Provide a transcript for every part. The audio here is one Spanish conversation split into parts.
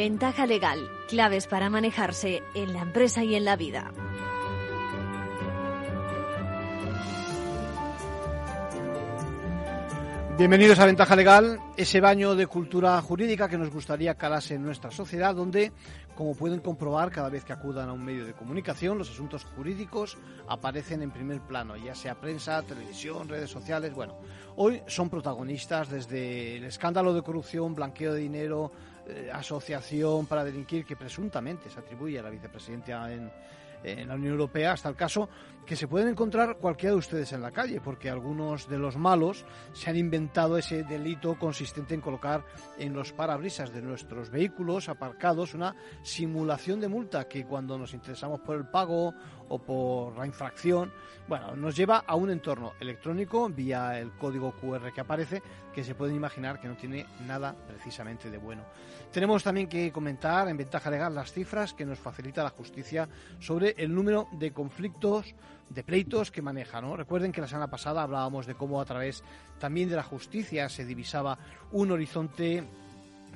Ventaja legal, claves para manejarse en la empresa y en la vida. Bienvenidos a Ventaja Legal, ese baño de cultura jurídica que nos gustaría calase en nuestra sociedad, donde, como pueden comprobar cada vez que acudan a un medio de comunicación, los asuntos jurídicos aparecen en primer plano, ya sea prensa, televisión, redes sociales. Bueno, hoy son protagonistas desde el escándalo de corrupción, blanqueo de dinero, eh, asociación para delinquir que presuntamente se atribuye a la vicepresidenta en en la Unión Europea, hasta el caso que se pueden encontrar cualquiera de ustedes en la calle, porque algunos de los malos se han inventado ese delito consistente en colocar en los parabrisas de nuestros vehículos aparcados una simulación de multa que cuando nos interesamos por el pago o por la infracción, bueno, nos lleva a un entorno electrónico vía el código QR que aparece, que se pueden imaginar que no tiene nada precisamente de bueno. Tenemos también que comentar en ventaja legal las cifras que nos facilita la justicia sobre el número de conflictos, de pleitos que maneja. Recuerden que la semana pasada hablábamos de cómo a través también de la justicia se divisaba un horizonte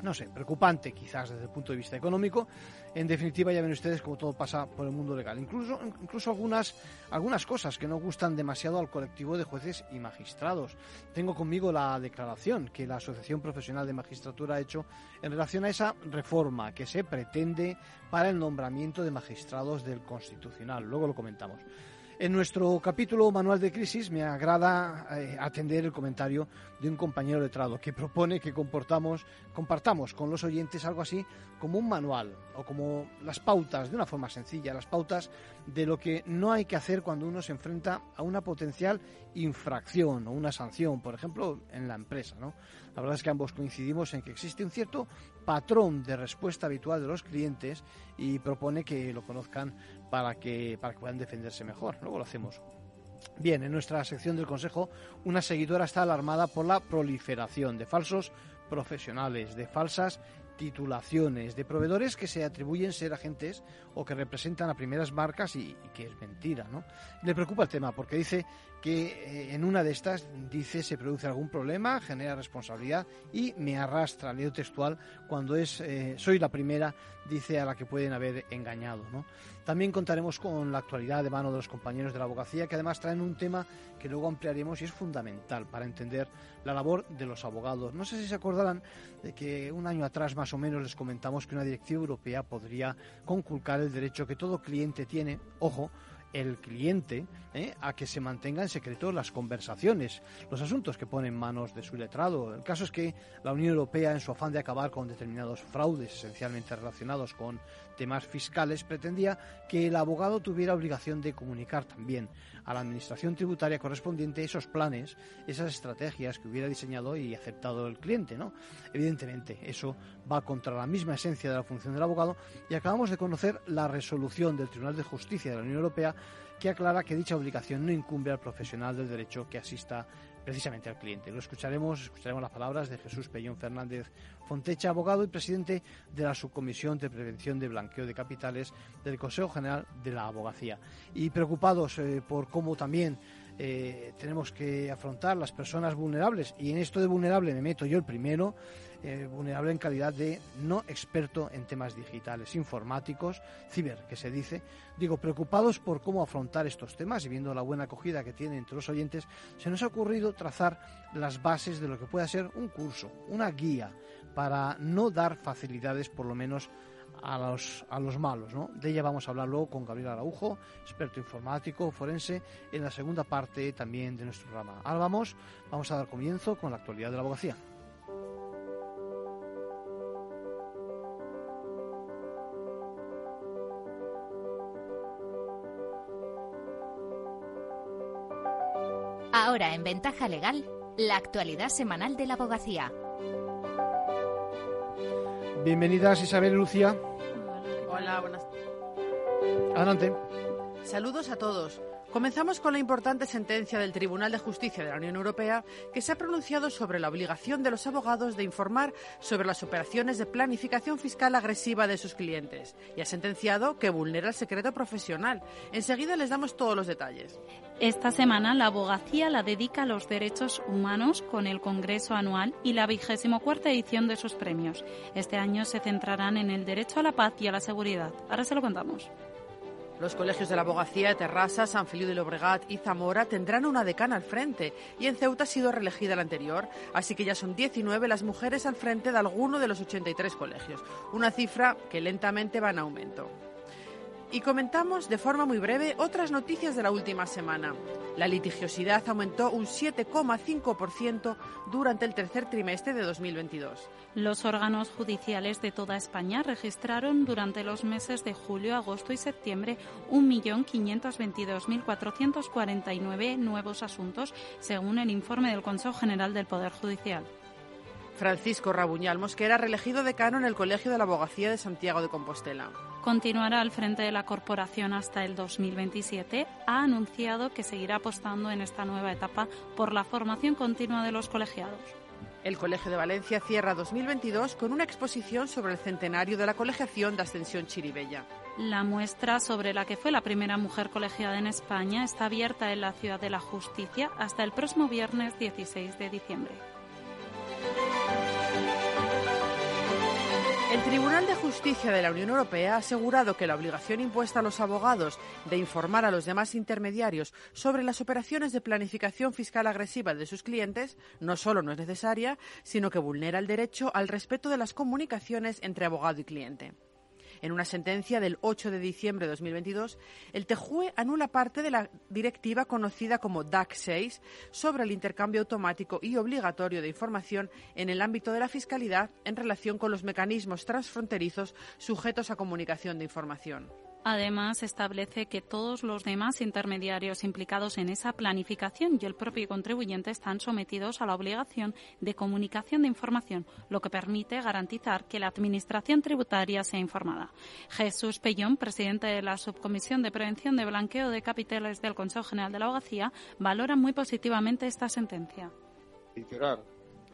no sé, preocupante quizás desde el punto de vista económico. En definitiva, ya ven ustedes cómo todo pasa por el mundo legal. Incluso, incluso algunas, algunas cosas que no gustan demasiado al colectivo de jueces y magistrados. Tengo conmigo la declaración que la Asociación Profesional de Magistratura ha hecho en relación a esa reforma que se pretende para el nombramiento de magistrados del Constitucional. Luego lo comentamos. En nuestro capítulo Manual de Crisis me agrada eh, atender el comentario de un compañero letrado que propone que comportamos, compartamos con los oyentes algo así como un manual o como las pautas, de una forma sencilla, las pautas de lo que no hay que hacer cuando uno se enfrenta a una potencial infracción o una sanción, por ejemplo, en la empresa. ¿no? La verdad es que ambos coincidimos en que existe un cierto patrón de respuesta habitual de los clientes y propone que lo conozcan para que, para que puedan defenderse mejor. Luego lo hacemos. Bien, en nuestra sección del Consejo, una seguidora está alarmada por la proliferación de falsos profesionales, de falsas titulaciones de proveedores que se atribuyen ser agentes o que representan a primeras marcas y, que es mentira, ¿no? Le preocupa el tema porque dice que eh, en una de estas dice se produce algún problema, genera responsabilidad y me arrastra, leo textual, cuando es eh, soy la primera, dice a la que pueden haber engañado, ¿no? También contaremos con la actualidad de mano de los compañeros de la abogacía que además traen un tema que luego ampliaremos y es fundamental para entender la labor de los abogados. No sé si se acordarán de que un año atrás más o menos les comentamos que una directiva europea podría conculcar el derecho que todo cliente tiene, ojo, el cliente ¿eh? a que se mantenga en secreto las conversaciones, los asuntos que pone en manos de su letrado. El caso es que la Unión Europea, en su afán de acabar con determinados fraudes esencialmente relacionados con temas fiscales, pretendía que el abogado tuviera obligación de comunicar también a la Administración tributaria correspondiente esos planes, esas estrategias que hubiera diseñado y aceptado el cliente. ¿no? Evidentemente, eso va contra la misma esencia de la función del abogado y acabamos de conocer la resolución del Tribunal de Justicia de la Unión Europea que aclara que dicha obligación no incumbe al profesional del derecho que asista precisamente al cliente. Lo escucharemos, escucharemos las palabras de Jesús Pellón Fernández Fontecha, abogado y presidente de la Subcomisión de Prevención de Blanqueo de Capitales del Consejo General de la Abogacía. Y preocupados eh, por cómo también eh, tenemos que afrontar las personas vulnerables, y en esto de vulnerable me meto yo el primero, eh, vulnerable en calidad de no experto en temas digitales, informáticos, ciber, que se dice. Digo, preocupados por cómo afrontar estos temas y viendo la buena acogida que tiene entre los oyentes, se nos ha ocurrido trazar las bases de lo que pueda ser un curso, una guía, para no dar facilidades, por lo menos, a los, a los malos. ¿no? De ella vamos a hablar luego con Gabriel Araujo, experto informático, forense, en la segunda parte también de nuestro programa. Ahora vamos, vamos a dar comienzo con la actualidad de la abogacía. Ahora en Ventaja Legal, la actualidad semanal de la abogacía. Bienvenidas Isabel y Lucía. Hola, buenas Adelante. Saludos a todos. Comenzamos con la importante sentencia del Tribunal de Justicia de la Unión Europea que se ha pronunciado sobre la obligación de los abogados de informar sobre las operaciones de planificación fiscal agresiva de sus clientes y ha sentenciado que vulnera el secreto profesional. Enseguida les damos todos los detalles. Esta semana la abogacía la dedica a los derechos humanos con el Congreso anual y la vigésimo cuarta edición de sus premios. Este año se centrarán en el derecho a la paz y a la seguridad. Ahora se lo contamos. Los colegios de la abogacía de Terrassa, San Feliu de Llobregat y Zamora tendrán una decana al frente y en Ceuta ha sido reelegida la anterior, así que ya son 19 las mujeres al frente de alguno de los 83 colegios, una cifra que lentamente va en aumento. Y comentamos de forma muy breve otras noticias de la última semana. La litigiosidad aumentó un 7,5% durante el tercer trimestre de 2022. Los órganos judiciales de toda España registraron durante los meses de julio, agosto y septiembre 1.522.449 nuevos asuntos, según el informe del Consejo General del Poder Judicial. Francisco Rabuñal Mosquera, reelegido decano en el Colegio de la Abogacía de Santiago de Compostela. Continuará al frente de la corporación hasta el 2027. Ha anunciado que seguirá apostando en esta nueva etapa por la formación continua de los colegiados. El Colegio de Valencia cierra 2022 con una exposición sobre el centenario de la colegiación de Ascensión Chiribella. La muestra sobre la que fue la primera mujer colegiada en España está abierta en la Ciudad de la Justicia hasta el próximo viernes 16 de diciembre. El Tribunal de Justicia de la Unión Europea ha asegurado que la obligación impuesta a los abogados de informar a los demás intermediarios sobre las operaciones de planificación fiscal agresiva de sus clientes no solo no es necesaria, sino que vulnera el derecho al respeto de las comunicaciones entre abogado y cliente. En una sentencia del 8 de diciembre de 2022, el TJUE anula parte de la directiva conocida como DAC 6 sobre el intercambio automático y obligatorio de información en el ámbito de la fiscalidad en relación con los mecanismos transfronterizos sujetos a comunicación de información. Además, establece que todos los demás intermediarios implicados en esa planificación y el propio contribuyente están sometidos a la obligación de comunicación de información, lo que permite garantizar que la Administración tributaria sea informada. Jesús Pellón, presidente de la Subcomisión de Prevención de Blanqueo de Capitales del Consejo General de la Abogacía, valora muy positivamente esta sentencia.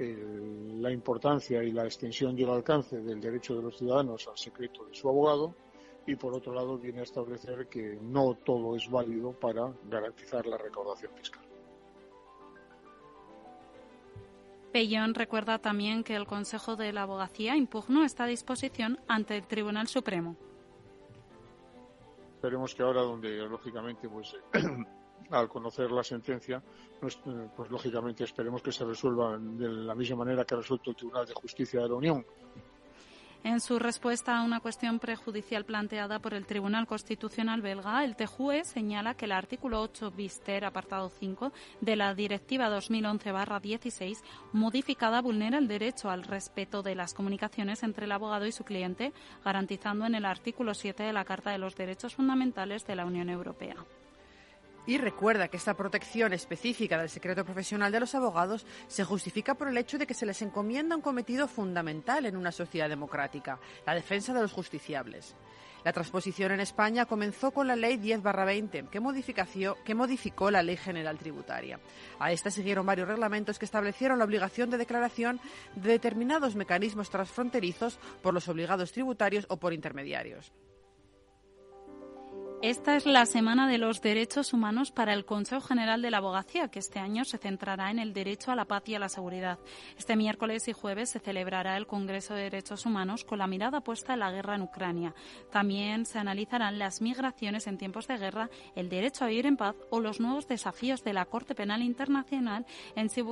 la importancia y la extensión y el alcance del derecho de los ciudadanos al secreto de su abogado y por otro lado viene a establecer que no todo es válido para garantizar la recaudación fiscal. Pellón recuerda también que el Consejo de la Abogacía impugnó esta disposición ante el Tribunal Supremo. Esperemos que ahora, donde lógicamente, pues al conocer la sentencia, pues, pues, lógicamente esperemos que se resuelva de la misma manera que ha resuelto el Tribunal de Justicia de la Unión, en su respuesta a una cuestión prejudicial planteada por el Tribunal Constitucional belga, el TJUE señala que el artículo 8 bister, apartado 5, de la Directiva 2011-16, modificada, vulnera el derecho al respeto de las comunicaciones entre el abogado y su cliente, garantizando en el artículo 7 de la Carta de los Derechos Fundamentales de la Unión Europea. Y recuerda que esta protección específica del secreto profesional de los abogados se justifica por el hecho de que se les encomienda un cometido fundamental en una sociedad democrática, la defensa de los justiciables. La transposición en España comenzó con la Ley 10-20, que, que modificó la Ley General Tributaria. A esta siguieron varios reglamentos que establecieron la obligación de declaración de determinados mecanismos transfronterizos por los obligados tributarios o por intermediarios. Esta es la Semana de los Derechos Humanos para el Consejo General de la Abogacía, que este año se centrará en el derecho a la paz y a la seguridad. Este miércoles y jueves se celebrará el Congreso de Derechos Humanos con la mirada puesta en la guerra en Ucrania. También se analizarán las migraciones en tiempos de guerra, el derecho a vivir en paz o los nuevos desafíos de la Corte Penal Internacional en su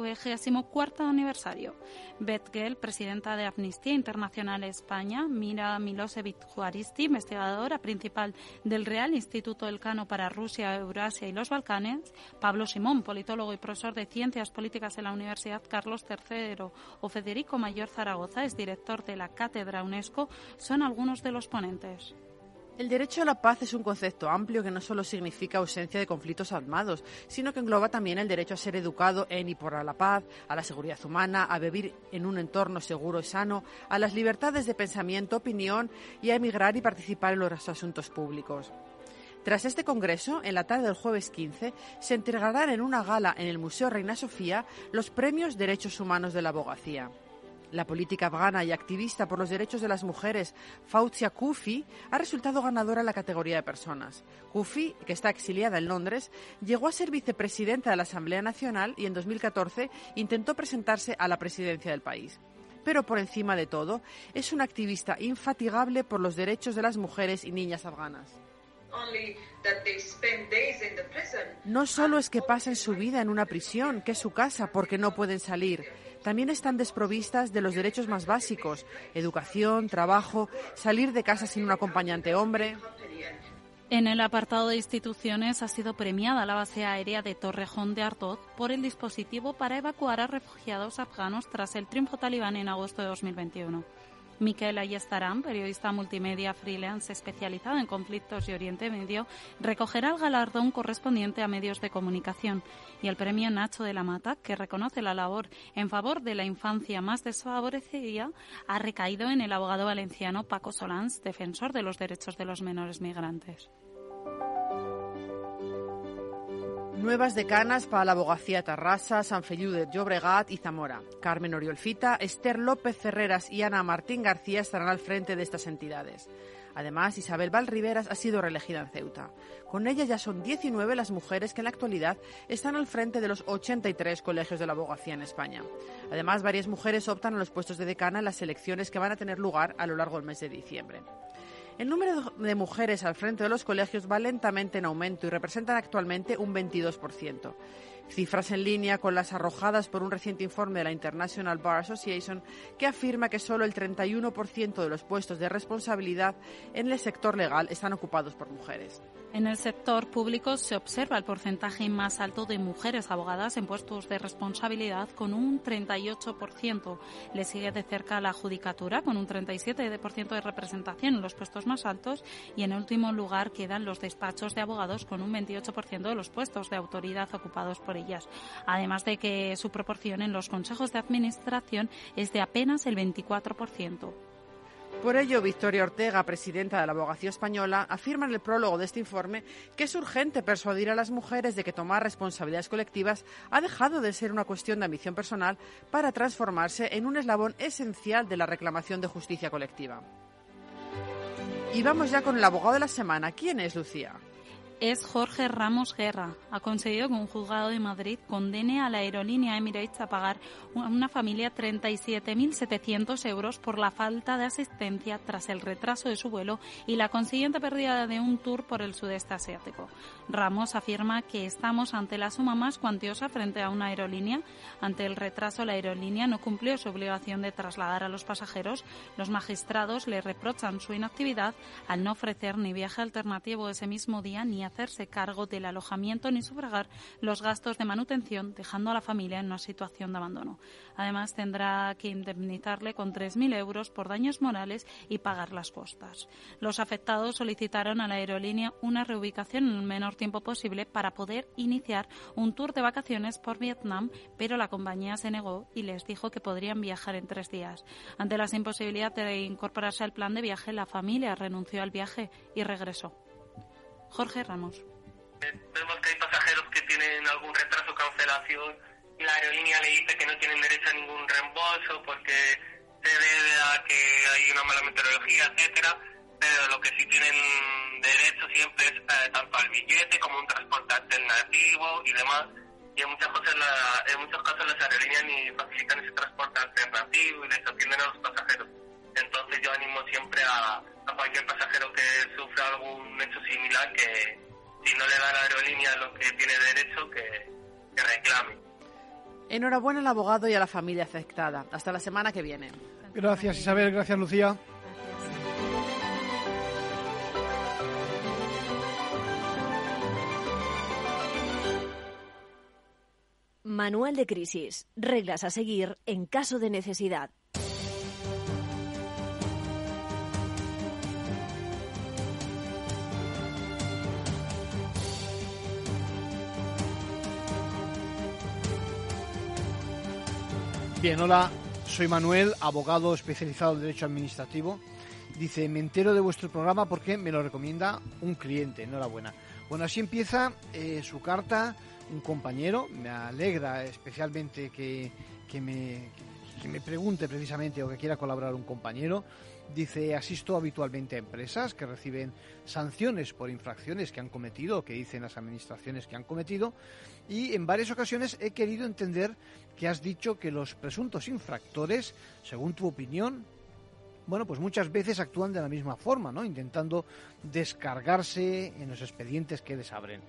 cuarto aniversario. Beth Gell, presidenta de Amnistía Internacional España, Mira Milosevic Juaristi, investigadora principal del Real Instituto Elcano para Rusia, Eurasia y los Balcanes, Pablo Simón, politólogo y profesor de Ciencias Políticas en la Universidad Carlos III, o Federico Mayor Zaragoza, es director de la Cátedra UNESCO, son algunos de los ponentes. El derecho a la paz es un concepto amplio que no solo significa ausencia de conflictos armados, sino que engloba también el derecho a ser educado en y por la paz, a la seguridad humana, a vivir en un entorno seguro y sano, a las libertades de pensamiento, opinión y a emigrar y participar en los asuntos públicos. Tras este congreso, en la tarde del jueves 15, se entregarán en una gala en el Museo Reina Sofía los premios Derechos Humanos de la Abogacía. La política afgana y activista por los derechos de las mujeres, Fauzia Kufi, ha resultado ganadora en la categoría de personas. Kufi, que está exiliada en Londres, llegó a ser vicepresidenta de la Asamblea Nacional y en 2014 intentó presentarse a la presidencia del país. Pero por encima de todo, es una activista infatigable por los derechos de las mujeres y niñas afganas. No solo es que pasen su vida en una prisión, que es su casa, porque no pueden salir también están desprovistas de los derechos más básicos, educación, trabajo, salir de casa sin un acompañante hombre. En el apartado de instituciones ha sido premiada la base aérea de Torrejón de Artoz por el dispositivo para evacuar a refugiados afganos tras el triunfo talibán en agosto de 2021. Miquel Ayestarán, periodista multimedia freelance especializado en conflictos y Oriente Medio, recogerá el galardón correspondiente a medios de comunicación y el premio Nacho de la Mata, que reconoce la labor en favor de la infancia más desfavorecida, ha recaído en el abogado valenciano Paco Solans, defensor de los derechos de los menores migrantes. Nuevas decanas para la abogacía Tarrasa, San Feliu de Llobregat y Zamora. Carmen Oriolfita, Esther López Ferreras y Ana Martín García estarán al frente de estas entidades. Además, Isabel Valriveras ha sido reelegida en Ceuta. Con ella ya son 19 las mujeres que en la actualidad están al frente de los 83 colegios de la abogacía en España. Además, varias mujeres optan a los puestos de decana en las elecciones que van a tener lugar a lo largo del mes de diciembre. El número de mujeres al frente de los colegios va lentamente en aumento y representan actualmente un 22%. Cifras en línea con las arrojadas por un reciente informe de la International Bar Association que afirma que solo el 31% de los puestos de responsabilidad en el sector legal están ocupados por mujeres. En el sector público se observa el porcentaje más alto de mujeres abogadas en puestos de responsabilidad con un 38%. Le sigue de cerca la judicatura con un 37% de representación en los puestos más altos y en último lugar quedan los despachos de abogados con un 28% de los puestos de autoridad ocupados por ellas. Además de que su proporción en los consejos de administración es de apenas el 24%. Por ello, Victoria Ortega, presidenta de la Abogacía Española, afirma en el prólogo de este informe que es urgente persuadir a las mujeres de que tomar responsabilidades colectivas ha dejado de ser una cuestión de ambición personal para transformarse en un eslabón esencial de la reclamación de justicia colectiva. Y vamos ya con el abogado de la semana. ¿Quién es Lucía? Es Jorge Ramos Guerra. Ha conseguido que un juzgado de Madrid condene a la aerolínea Emirates a pagar a una familia 37.700 euros por la falta de asistencia tras el retraso de su vuelo y la consiguiente pérdida de un tour por el sudeste asiático. Ramos afirma que estamos ante la suma más cuantiosa frente a una aerolínea. Ante el retraso, la aerolínea no cumplió su obligación de trasladar a los pasajeros. Los magistrados le reprochan su inactividad al no ofrecer ni viaje alternativo ese mismo día ni hacerse cargo del alojamiento ni sufragar los gastos de manutención, dejando a la familia en una situación de abandono. Además, tendrá que indemnizarle con 3.000 euros por daños morales y pagar las costas. Los afectados solicitaron a la aerolínea una reubicación en el menor tiempo posible para poder iniciar un tour de vacaciones por Vietnam, pero la compañía se negó y les dijo que podrían viajar en tres días. Ante la imposibilidad de incorporarse al plan de viaje, la familia renunció al viaje y regresó. Jorge Ramos. Vemos que hay pasajeros que tienen algún retraso o cancelación la aerolínea le dice que no tienen derecho a ningún reembolso porque se debe a que hay una mala meteorología, etcétera, pero lo que sí tienen derecho siempre es eh, tanto al billete como un transporte alternativo y demás. Y en, muchas cosas la, en muchos casos las aerolíneas ni facilitan ese transporte alternativo y les atienden a los pasajeros. Entonces yo animo siempre a, a cualquier pasajero que sufra algún hecho similar que si no le da la aerolínea lo que tiene derecho, que, que reclame. Enhorabuena al abogado y a la familia afectada. Hasta la semana que viene. Gracias Isabel, gracias Lucía. Manual de crisis. Reglas a seguir en caso de necesidad. Bien, hola, soy Manuel, abogado especializado en Derecho Administrativo Dice, me entero de vuestro programa porque me lo recomienda un cliente. Enhorabuena. Bueno, así empieza eh, su carta un compañero. Me alegra especialmente que, que, me, que me pregunte precisamente o que quiera colaborar un compañero. Dice, asisto habitualmente a empresas que reciben sanciones por infracciones que han cometido o que dicen las administraciones que han cometido y en varias ocasiones he querido entender que has dicho que los presuntos infractores, según tu opinión, bueno, pues muchas veces actúan de la misma forma, ¿no? Intentando descargarse en los expedientes que les abren.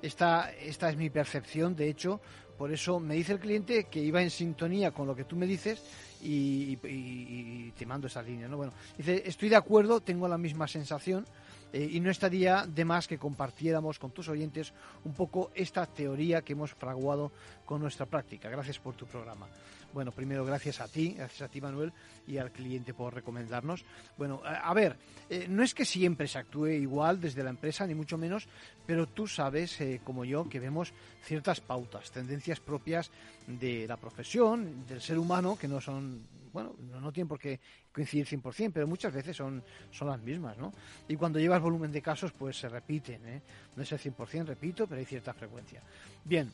Esta, esta es mi percepción, de hecho, por eso me dice el cliente que iba en sintonía con lo que tú me dices y, te mando esa línea, ¿no? Bueno, dice, estoy de acuerdo, tengo la misma sensación eh, y no estaría de más que compartiéramos con tus oyentes un poco esta teoría que hemos fraguado con nuestra práctica. Gracias por tu programa. Bueno, primero gracias a ti, gracias a ti Manuel y al cliente por recomendarnos. Bueno, a, ver, eh, no es que siempre se actúe igual desde la empresa, ni mucho menos, pero tú sabes, eh, como yo, que vemos ciertas pautas, tendencias propias de la profesión, del ser humano, que no son bueno, no, tienen por qué coincidir 100%, pero muchas veces son, son las mismas, ¿no? Y cuando llevas volumen de casos, pues se repiten, ¿eh? No es el 100%, repito, pero hay cierta frecuencia. Bien,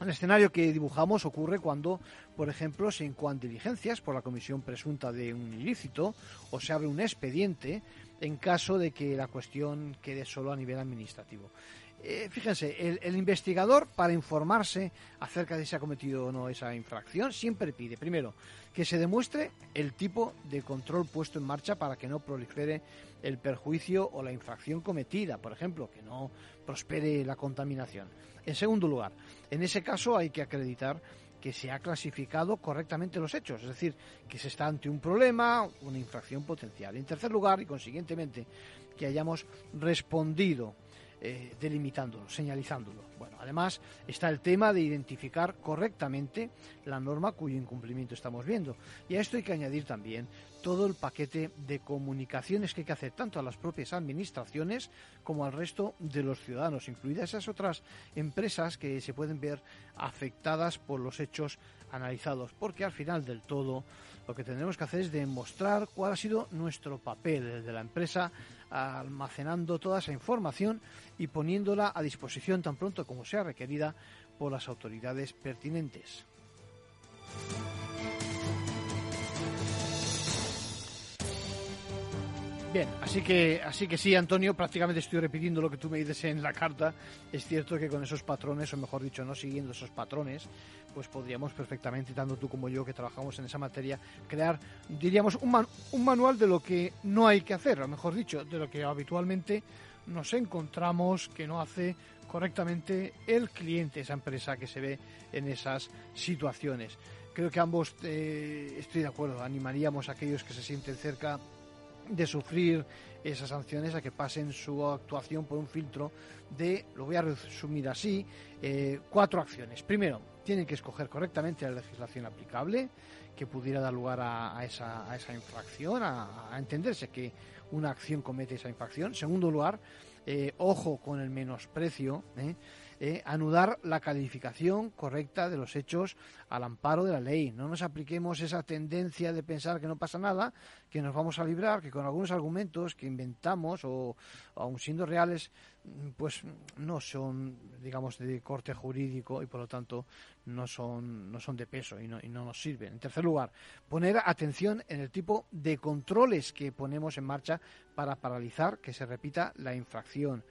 el escenario que dibujamos ocurre cuando, por ejemplo, se incoan diligencias por la comisión presunta de un ilícito o se abre un expediente en caso de que la cuestión quede solo a nivel administrativo. Eh, fíjense, el, investigador, para informarse acerca de si ha cometido o no esa infracción, siempre pide, primero, que se demuestre el tipo de control puesto en marcha para que no prolifere el perjuicio o la infracción cometida, por ejemplo, que no prospere la contaminación. En segundo lugar, en ese caso hay que acreditar que se ha clasificado correctamente los hechos, es decir, que se está ante un problema, una infracción potencial. En tercer lugar, y consiguientemente, que hayamos respondido eh, delimitándolo, señalizándolo. Además está el tema de identificar correctamente la norma cuyo incumplimiento estamos viendo. Y a esto hay que añadir también todo el paquete de comunicaciones que hay que hacer tanto a las propias administraciones como al resto de los ciudadanos, incluidas esas otras empresas que se pueden ver afectadas por los hechos analizados, porque al final del todo lo que tendremos que hacer es demostrar cuál ha sido nuestro papel de la empresa almacenando toda esa información y poniéndola a disposición tan pronto como sea requerida por las autoridades pertinentes. Bien, así que, así que sí, Antonio, prácticamente estoy repitiendo lo que tú me dices en la carta. Es cierto que con esos patrones, o mejor dicho, no siguiendo esos patrones, pues podríamos perfectamente, tanto tú como yo que trabajamos en esa materia, crear, diríamos, un, un manual de lo que no hay que hacer, o mejor dicho, de lo que habitualmente nos encontramos que no hace correctamente el cliente, esa empresa que se ve en esas situaciones. Creo que ambos, eh, estoy de acuerdo, animaríamos a aquellos que se sienten cerca de sufrir esas sanciones a que pasen su actuación por un filtro de, lo voy a resumir así, eh, cuatro acciones. Primero, tienen que escoger correctamente la legislación aplicable que pudiera dar lugar a, esa, a esa, infracción, a, entenderse que una acción comete esa infracción. Segundo lugar, eh, ojo con el menosprecio. ¿eh? Eh, anudar la calificación correcta de los hechos al amparo de la ley. No nos apliquemos esa tendencia de pensar que no pasa nada, que nos vamos a librar, que con algunos argumentos que inventamos o, aun siendo reales, pues no son, digamos, de corte jurídico y por lo tanto no son, no son de peso y no, y no nos sirven. En tercer lugar, poner atención en el tipo de controles que ponemos en marcha para paralizar que se repita la infracción.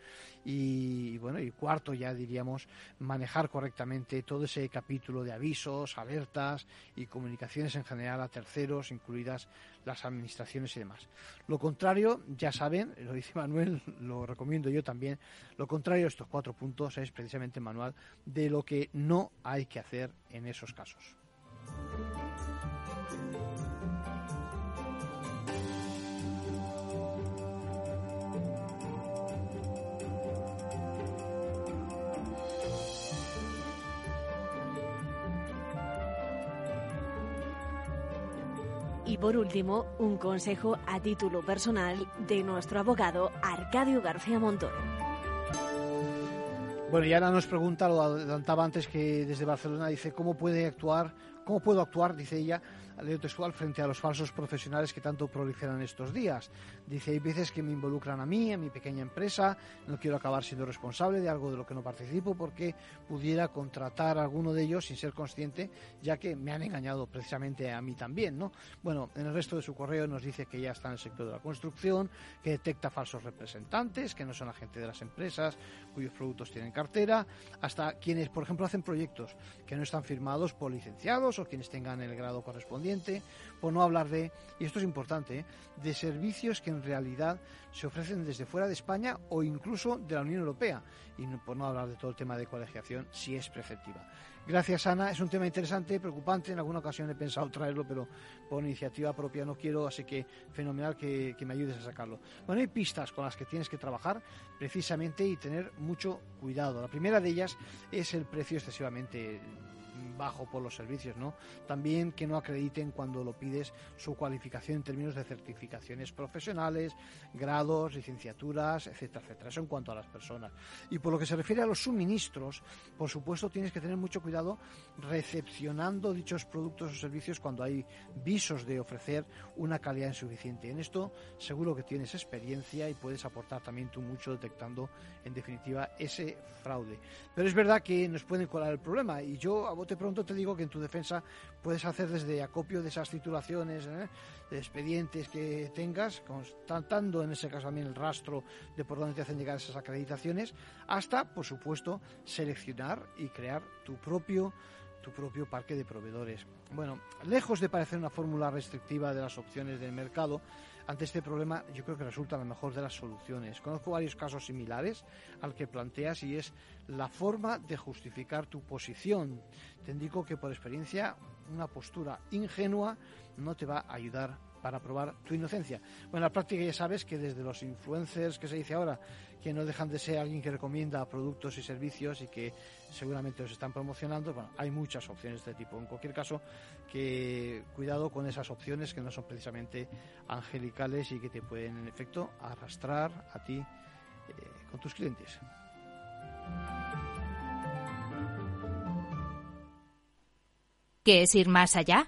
Y, bueno, y cuarto ya diríamos manejar correctamente todo ese capítulo de avisos, alertas y comunicaciones en general a terceros, incluidas las administraciones y demás. Lo contrario, ya saben, lo dice Manuel, lo recomiendo yo también, lo contrario a estos cuatro puntos es precisamente el manual de lo que no hay que hacer en esos casos. Y por último, un consejo a título personal de nuestro abogado Arcadio García Montoro. Bueno, y Ana nos pregunta, lo adelantaba antes que desde Barcelona, dice, ¿cómo puede actuar, cómo puedo actuar, dice ella, textual, frente a los falsos profesionales que tanto proliferan estos días. Dice, hay veces que me involucran a mí, en mi pequeña empresa, no quiero acabar siendo responsable de algo de lo que no participo porque pudiera contratar a alguno de ellos sin ser consciente, ya que me han engañado precisamente a mí también, ¿no? Bueno, en el resto de su correo nos dice que ya está en el sector de la construcción, que detecta falsos representantes, que no son agentes de las empresas, cuyos productos tienen cartera, hasta quienes, por ejemplo, hacen proyectos que no están firmados por licenciados o quienes tengan el grado correspondiente, por no hablar de, y esto es importante, ¿eh? de servicios que en realidad se ofrecen desde fuera de España o incluso de la Unión Europea, y por no hablar de todo el tema de colegiación, si es preceptiva. Gracias, Ana. Es un tema interesante, preocupante. En alguna ocasión he pensado traerlo, pero por iniciativa propia no quiero, así que fenomenal que, que, me ayudes a sacarlo. Bueno, hay pistas con las que tienes que trabajar precisamente y tener mucho cuidado. La primera de ellas es el precio excesivamente bajo por los servicios, ¿no? También que no acrediten cuando lo pides su cualificación en términos de certificaciones profesionales, grados, licenciaturas, etcétera, etcétera. Eso en cuanto a las personas. Y por lo que se refiere a los suministros, por supuesto tienes que tener mucho cuidado recepcionando dichos productos o servicios cuando hay visos de ofrecer una calidad insuficiente. En esto seguro que tienes experiencia y puedes aportar también tú mucho detectando en definitiva ese fraude. Pero es verdad que nos pueden colar el problema y yo bote pronto te digo que en tu defensa puedes hacer desde acopio de esas titulaciones, ¿eh? de expedientes que tengas, constatando en ese caso también el rastro de por dónde te hacen llegar esas acreditaciones, hasta, por supuesto, seleccionar y crear tu propio tu propio parque de proveedores. Bueno, lejos de parecer una fórmula restrictiva de las opciones del mercado, ante este problema yo creo que resulta la mejor de las soluciones. Conozco varios casos similares al que planteas y es la forma de justificar tu posición. Te indico que por experiencia una postura ingenua no te va a ayudar para probar tu inocencia. Bueno, en la práctica ya sabes que desde los influencers que se dice ahora, que no dejan de ser alguien que recomienda productos y servicios y que seguramente los están promocionando, bueno, hay muchas opciones de este tipo. En cualquier caso, que cuidado con esas opciones que no son precisamente angelicales y que te pueden, en efecto, arrastrar a ti eh, con tus clientes. ¿Qué es ir más allá?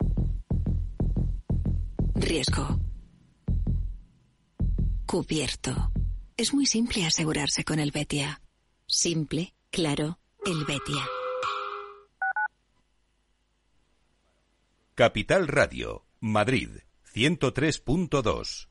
Riesgo. Cubierto. Es muy simple asegurarse con el Betia. Simple, claro, el Betia. Capital Radio, Madrid, 103.2.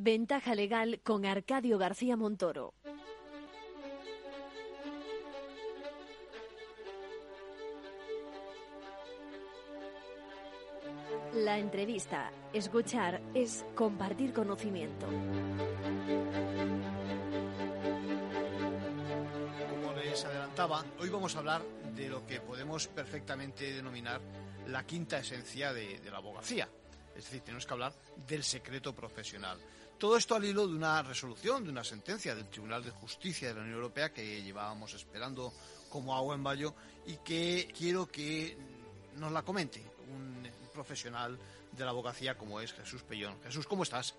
Ventaja legal con Arcadio García Montoro. La entrevista, escuchar, es compartir conocimiento. Como les adelantaba, hoy vamos a hablar de lo que podemos perfectamente denominar la quinta esencia de, la abogacía. Es decir, tenemos que hablar del secreto profesional. Todo esto al hilo de una resolución, de una sentencia del Tribunal de Justicia de la Unión Europea que llevábamos esperando como agua en bayo y que quiero que nos la comente un profesional de la abogacía como es Jesús Pellón. Jesús, ¿cómo estás?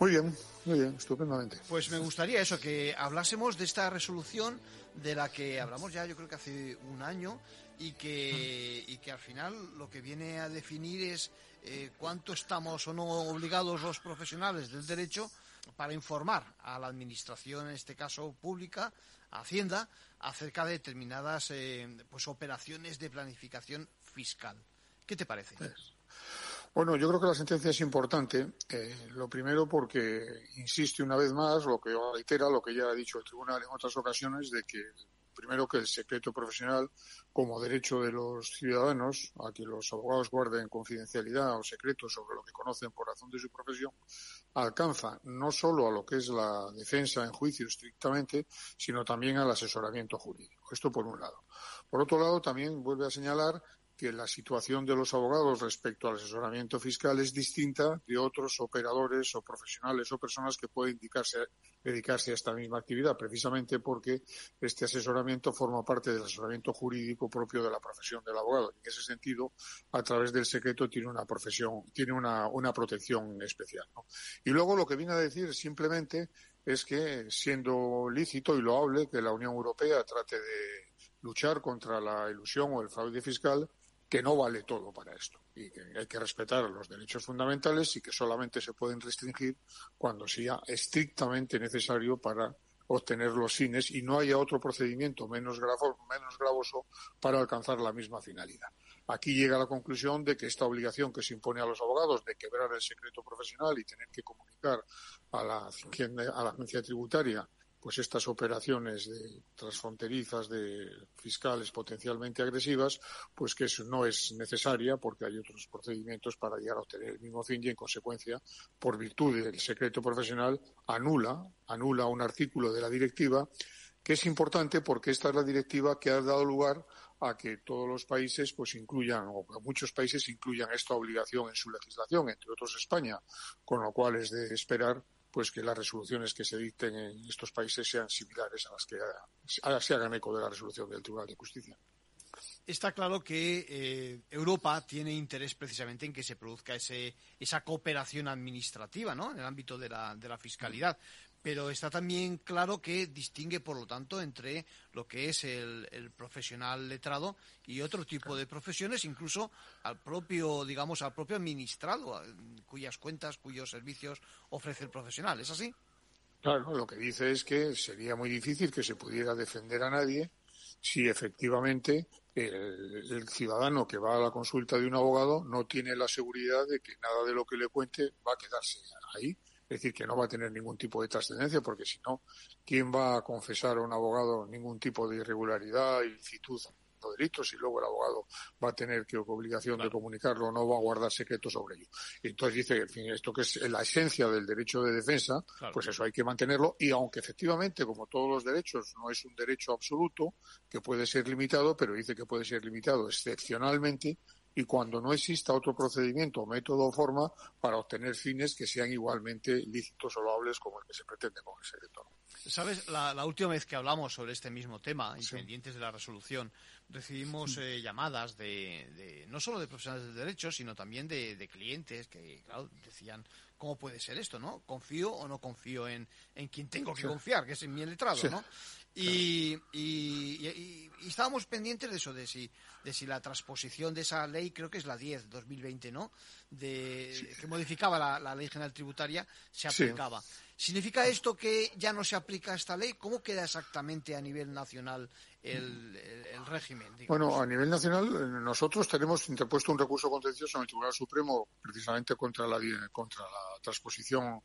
Muy bien, muy bien, estupendamente. Pues me gustaría eso, que hablásemos de esta resolución de la que hablamos ya yo creo que hace un año y que, y que al final lo que viene a definir es eh, cuánto estamos o no obligados los profesionales del derecho para informar a la administración, en este caso pública, a Hacienda, acerca de determinadas eh, pues operaciones de planificación fiscal. ¿Qué te parece? Bueno, yo creo que la sentencia es importante. Eh, lo primero porque insiste una vez más, lo que reitera lo que ya ha dicho el tribunal en otras ocasiones, de que primero que el secreto profesional como derecho de los ciudadanos a que los abogados guarden confidencialidad o secreto sobre lo que conocen por razón de su profesión alcanza no solo a lo que es la defensa en juicio estrictamente, sino también al asesoramiento jurídico. Esto por un lado. Por otro lado, también vuelve a señalar que la situación de los abogados respecto al asesoramiento fiscal es distinta de otros operadores o profesionales o personas que pueden dedicarse a esta misma actividad, precisamente porque este asesoramiento forma parte del asesoramiento jurídico propio de la profesión del abogado. En ese sentido, a través del secreto tiene una profesión, tiene una, una protección especial. Y luego lo que viene a decir simplemente es que, siendo lícito y loable que la Unión Europea trate de luchar contra la ilusión o el fraude fiscal, que no vale todo para esto y que hay que respetar los derechos fundamentales y que solamente se pueden restringir cuando sea estrictamente necesario para obtener los fines y no haya otro procedimiento menos, menos gravoso para alcanzar la misma finalidad. Aquí llega la conclusión de que esta obligación que se impone a los abogados de quebrar el secreto profesional y tener que comunicar a la agencia tributaria pues estas operaciones de transfronterizas de fiscales potencialmente agresivas, pues que eso no es necesaria porque hay otros procedimientos para llegar a obtener el mismo fin y en consecuencia, por virtud del secreto profesional, anula, anula un artículo de la directiva que es importante porque esta es la directiva que ha dado lugar a que todos los países pues incluyan o muchos países incluyan esta obligación en su legislación, entre otros España, con lo cual es de esperar pues que las resoluciones que se dicten en estos países sean similares a las que se hagan eco de la resolución del Tribunal de Justicia. Está claro que eh, Europa tiene interés precisamente en que se produzca ese, esa cooperación administrativa ¿no? en el ámbito de la, de la fiscalidad pero está también claro que distingue, por lo tanto, entre lo que es el, profesional letrado y otro tipo de profesiones, incluso al propio, digamos, al propio administrado, cuyas cuentas, cuyos servicios ofrece el profesional. ¿Es así? Claro, lo que dice es que sería muy difícil que se pudiera defender a nadie si efectivamente el, el, ciudadano que va a la consulta de un abogado no tiene la seguridad de que nada de lo que le cuente va a quedarse ahí es decir, que no va a tener ningún tipo de trascendencia, porque si no, ¿quién va a confesar a un abogado ningún tipo de irregularidad, ilicitud o delitos y luego el abogado va a tener que obligación de comunicarlo, no va a guardar secretos sobre ello. entonces dice, en fin, esto que es la esencia del derecho de defensa, pues eso hay que mantenerlo y aunque efectivamente, como todos los derechos, no es un derecho absoluto, que puede ser limitado, pero dice que puede ser limitado excepcionalmente, y cuando no exista otro procedimiento, método o forma para obtener fines que sean igualmente lícitos o loables como el que se pretende con el secreto. Sabes, la, última vez que hablamos sobre este mismo tema, independientes de la resolución, recibimos eh, llamadas de, no solo de profesionales del derecho, sino también de, clientes que, claro, decían ¿cómo puede ser esto, no? ¿Confío o no confío en, en quien tengo que confiar, que es en mi letrado, ¿no? Y, y, estábamos pendientes de eso, de si, de si la transposición de esa ley, creo que es la 10, 2020, ¿no? De, Que modificaba la, la, ley general tributaria, se aplicaba. ¿Significa esto que ya no se aplica esta ley? ¿Cómo queda exactamente a nivel nacional el, régimen? Bueno, a nivel nacional nosotros tenemos interpuesto un recurso contencioso en el Tribunal Supremo precisamente contra la, contra la transposición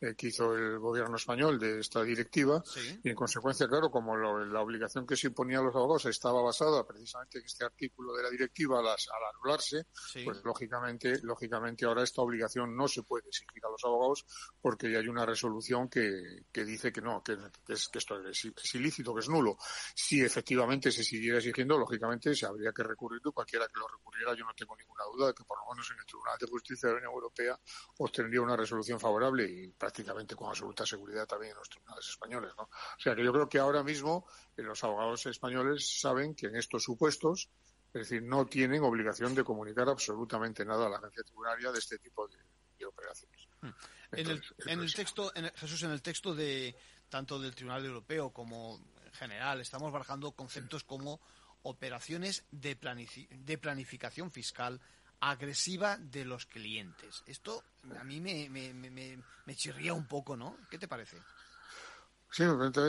eh, que hizo el gobierno español de esta directiva y en consecuencia, claro, como la obligación que se imponía a los abogados estaba basada precisamente en este artículo de la directiva al anularse, pues lógicamente, lógicamente ahora esta obligación no se puede exigir a los abogados porque ya hay una resolución que, que dice que no, que, es, que esto es, ilícito, que es nulo. Si efectivamente se siguiera exigiendo, lógicamente se habría que recurrir y cualquiera que lo recurriera, yo no tengo ninguna duda de que por lo menos en el Tribunal de Justicia de la Unión Europea obtendría una resolución favorable y prácticamente con absoluta seguridad también en los tribunales españoles. ¿no? O sea que yo creo que ahora mismo eh, los abogados españoles saben que en estos supuestos, es decir, no tienen obligación de comunicar absolutamente nada a la agencia tributaria de este tipo de, operaciones. Hmm. en, el, texto, Jesús, en el texto de tanto del Tribunal Europeo como en general, estamos barajando conceptos como operaciones de, de planificación fiscal, agresiva de los clientes. Esto a mí me, me, me, me chirría un poco, ¿no? ¿Qué te parece? Sí,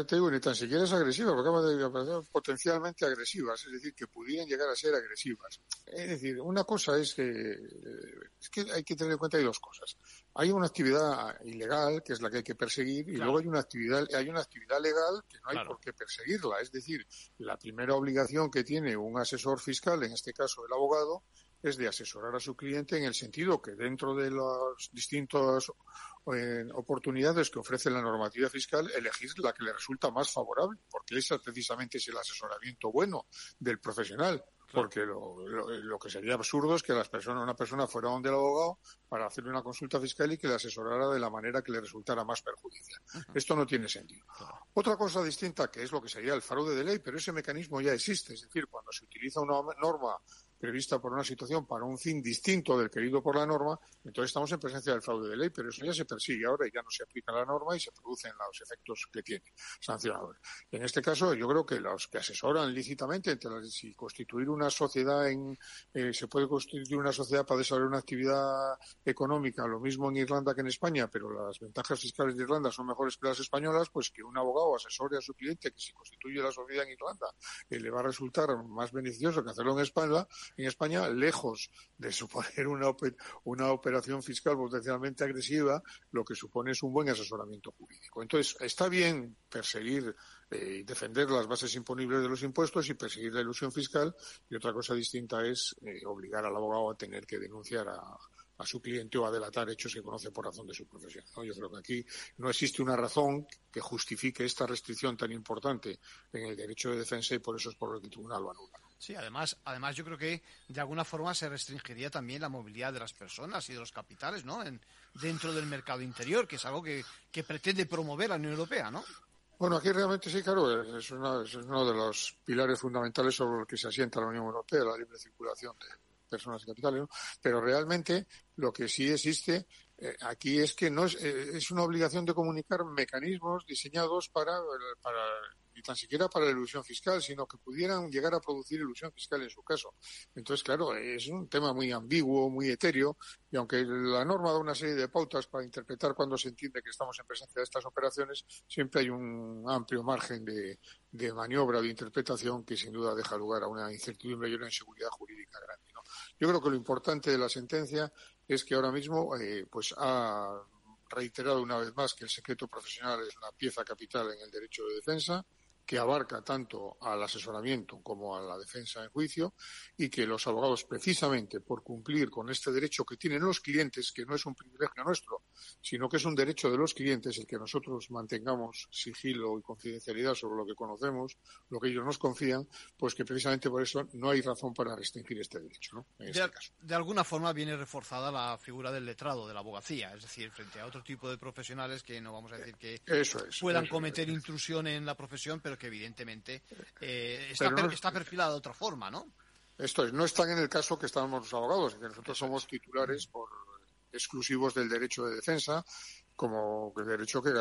te digo, ni tan siquiera es agresiva, porque acaba de potencialmente agresivas, es decir, que pudieran llegar a ser agresivas. Es decir, una cosa es que, es que hay que tener en cuenta hay dos cosas. Hay una actividad ilegal, que es la que hay que perseguir, y luego hay una actividad, hay una actividad legal que no hay por qué perseguirla. Es decir, la primera obligación que tiene un asesor fiscal, en este caso el abogado, es de asesorar a su cliente en el sentido que dentro de las distintas eh, oportunidades que ofrece la normativa fiscal, elegir la que le resulta más favorable, porque esa precisamente es el asesoramiento bueno del profesional. Porque lo, lo, que sería absurdo es que las personas, una persona fuera donde el abogado para hacerle una consulta fiscal y que le asesorara de la manera que le resultara más perjudicial. Esto no tiene sentido. Otra cosa distinta, que es lo que sería el fraude de ley, pero ese mecanismo ya existe. Es decir, cuando se utiliza una norma prevista por una situación para un fin distinto del querido por la norma, entonces estamos en presencia del fraude de ley, pero eso ya se persigue ahora y ya no se aplica la norma y se producen los efectos que tiene sancionadores. En este caso, yo creo que los que asesoran lícitamente entre las, si constituir una sociedad en, eh, se puede constituir una sociedad para desarrollar una actividad económica, lo mismo en Irlanda que en España, pero las ventajas fiscales de Irlanda son mejores que las españolas, pues que un abogado asesore a su cliente que si constituye la sociedad en Irlanda eh, le va a resultar más beneficioso que hacerlo en España, en España, lejos de suponer una, una operación fiscal potencialmente agresiva, lo que supone es un buen asesoramiento jurídico. Entonces, está bien perseguir eh, y defender las bases imponibles de los impuestos y perseguir la ilusión fiscal, y otra cosa distinta es eh, obligar al abogado a tener que denunciar a, su cliente o a delatar hechos que conoce por razón de su profesión. Yo creo que aquí no existe una razón que justifique esta restricción tan importante en el derecho de defensa y por eso es por lo que el tribunal lo anula. Sí, además, además yo creo que de alguna forma se restringiría también la movilidad de las personas y de los capitales, ¿no? En, dentro del mercado interior, que es algo que, que pretende promover la Unión Europea, ¿no? Bueno, aquí realmente sí, claro, es, es uno de los pilares fundamentales sobre los que se asienta la Unión Europea, la libre circulación de personas y capitales, ¿no? pero realmente lo que sí existe eh, aquí es que no es, eh, es una obligación de comunicar mecanismos diseñados para, para ni tan siquiera para la ilusión fiscal, sino que pudieran llegar a producir ilusión fiscal en su caso. Entonces, claro, es un tema muy ambiguo, muy etéreo, y aunque la norma da una serie de pautas para interpretar cuando se entiende que estamos en presencia de estas operaciones, siempre hay un amplio margen de, de maniobra, de interpretación, que sin duda deja lugar a una incertidumbre y una inseguridad jurídica grande. Yo creo que lo importante de la sentencia es que ahora mismo eh, pues ha reiterado una vez más que el secreto profesional es una pieza capital en el derecho de defensa, que abarca tanto al asesoramiento como a la defensa en juicio y que los abogados, precisamente por cumplir con este derecho que tienen los clientes, que no es un privilegio nuestro, sino que es un derecho de los clientes el que nosotros mantengamos sigilo y confidencialidad sobre lo que conocemos, lo que ellos nos confían, pues que precisamente por eso no hay razón para restringir este derecho. ¿no? de, este de alguna forma viene reforzada la figura del letrado, de la abogacía, es decir, frente a otro tipo de profesionales que no vamos a decir que puedan cometer intrusión en la profesión, pero que evidentemente eh, está, está perfilada de otra forma, ¿no? Esto es, no están en el caso que estamos los abogados, que nosotros somos titulares por exclusivos del derecho de defensa como derecho que,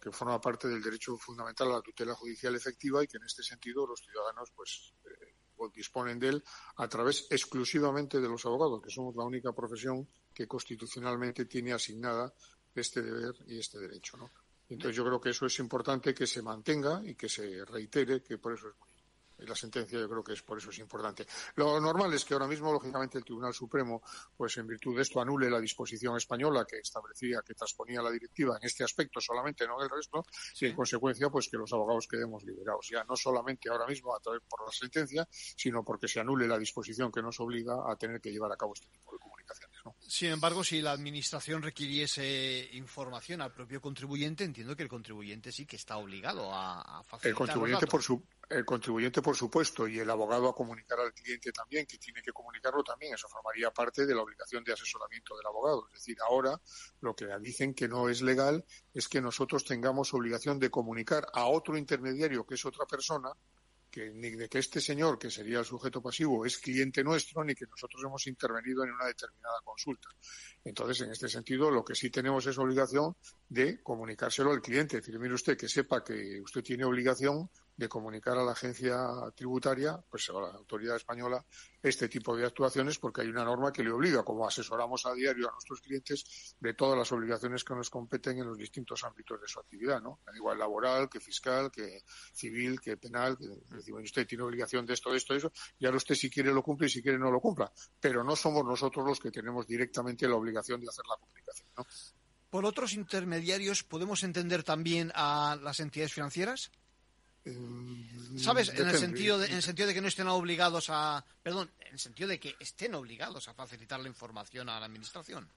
que forma parte del derecho fundamental a la tutela judicial efectiva y que en este sentido los ciudadanos pues eh, disponen de él a través exclusivamente de los abogados, que somos la única profesión que constitucionalmente tiene asignada este deber y este derecho. ¿no? Entonces yo creo que eso es importante que se mantenga y que se reitere, que por eso es muy la sentencia yo creo que es por eso es importante. Lo normal es que ahora mismo, lógicamente, el Tribunal Supremo, pues en virtud de esto, anule la disposición española que establecía, que transponía la directiva en este aspecto solamente, no en el resto, y en consecuencia, pues que los abogados quedemos liberados. Ya no solamente ahora mismo a través por la sentencia, sino porque se anule la disposición que nos obliga a tener que llevar a cabo este tipo de Sin embargo, si la Administración requiriese información al propio contribuyente, entiendo que el contribuyente sí que está obligado a, a facilitar El contribuyente, por su el contribuyente, por supuesto, y el abogado a comunicar al cliente también, que tiene que comunicarlo también. Eso formaría parte de la obligación de asesoramiento del abogado. Es decir, ahora lo que dicen que no es legal es que nosotros tengamos obligación de comunicar a otro intermediario, que es otra persona, que ni de que este señor, que sería el sujeto pasivo, es cliente nuestro, ni que nosotros hemos intervenido en una determinada consulta. Entonces, en este sentido, lo que sí tenemos es obligación de comunicárselo al cliente. Es decir, mire usted que sepa que usted tiene obligación de comunicar a la agencia tributaria, pues a la autoridad española, este tipo de actuaciones, porque hay una norma que le obliga, como asesoramos a diario a nuestros clientes, de todas las obligaciones que nos competen en los distintos ámbitos de su actividad, ¿no? Igual laboral, que fiscal, que civil, que penal, que decimos, usted tiene obligación de esto, de esto, de eso, y ahora usted si quiere lo cumple y si quiere no lo cumpla. Pero no somos nosotros los que tenemos directamente la obligación de hacer la comunicación, ¿no? ¿Por otros intermediarios podemos entender también a las entidades financieras? ¿Sabes? En el, sentido de, en el sentido de que no estén obligados a. Perdón, en el sentido de que estén obligados a facilitar la información a la Administración.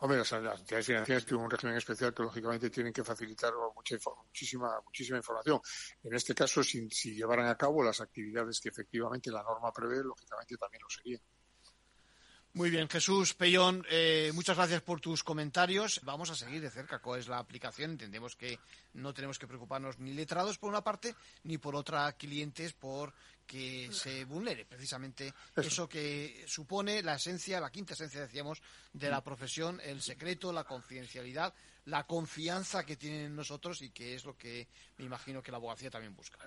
Hombre, las entidades financieras tienen un régimen especial que lógicamente tienen que facilitar mucha, muchísima, muchísima información. En este caso, si, si llevaran a cabo las actividades que efectivamente la norma prevé, lógicamente también lo serían. Muy bien, Jesús Pellón, eh, muchas gracias por tus comentarios. Vamos a seguir de cerca cuál es la aplicación. Entendemos que no tenemos que preocuparnos ni letrados por una parte, ni por otra clientes por que se vulnere precisamente eso. que supone la esencia, la quinta esencia, decíamos, de la profesión, el secreto, la confidencialidad, la confianza que tienen nosotros y que es lo que me imagino que la abogacía también busca.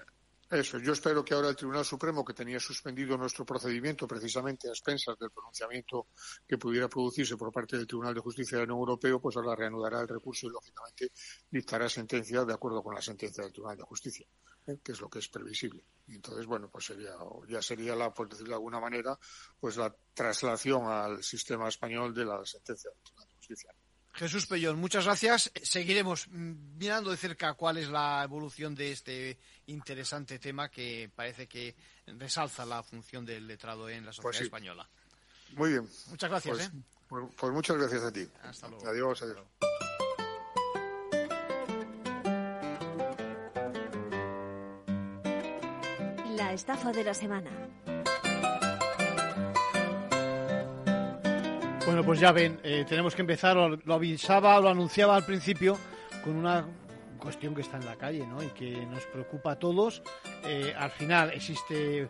Eso, yo espero que ahora el Tribunal Supremo, que tenía suspendido nuestro procedimiento precisamente a expensas del pronunciamiento que pudiera producirse por parte del Tribunal de Justicia de la Unión Europea, pues ahora reanudará el recurso y, lógicamente, dictará sentencia de acuerdo con la sentencia del Tribunal de Justicia, ¿eh? que es lo que es previsible. Y entonces, bueno, pues sería, ya sería la, por decirlo de alguna manera, pues la traslación al sistema español de la sentencia del Tribunal de Justicia. Jesús Pellón, muchas gracias. Seguiremos mirando de cerca cuál es la evolución de este interesante tema que parece que resalza la función del letrado en la sociedad Pues sí. española. Muy bien. Muchas gracias. Pues, ¿eh? pues- pues muchas gracias a ti. Hasta luego. Adiós, adiós. La estafa de la semana. Bueno, pues ya ven, eh, tenemos que empezar, lo, lo avisaba, lo anunciaba al principio, con una cuestión que está en la calle, ¿no? Y que nos preocupa a todos. Eh, al final existe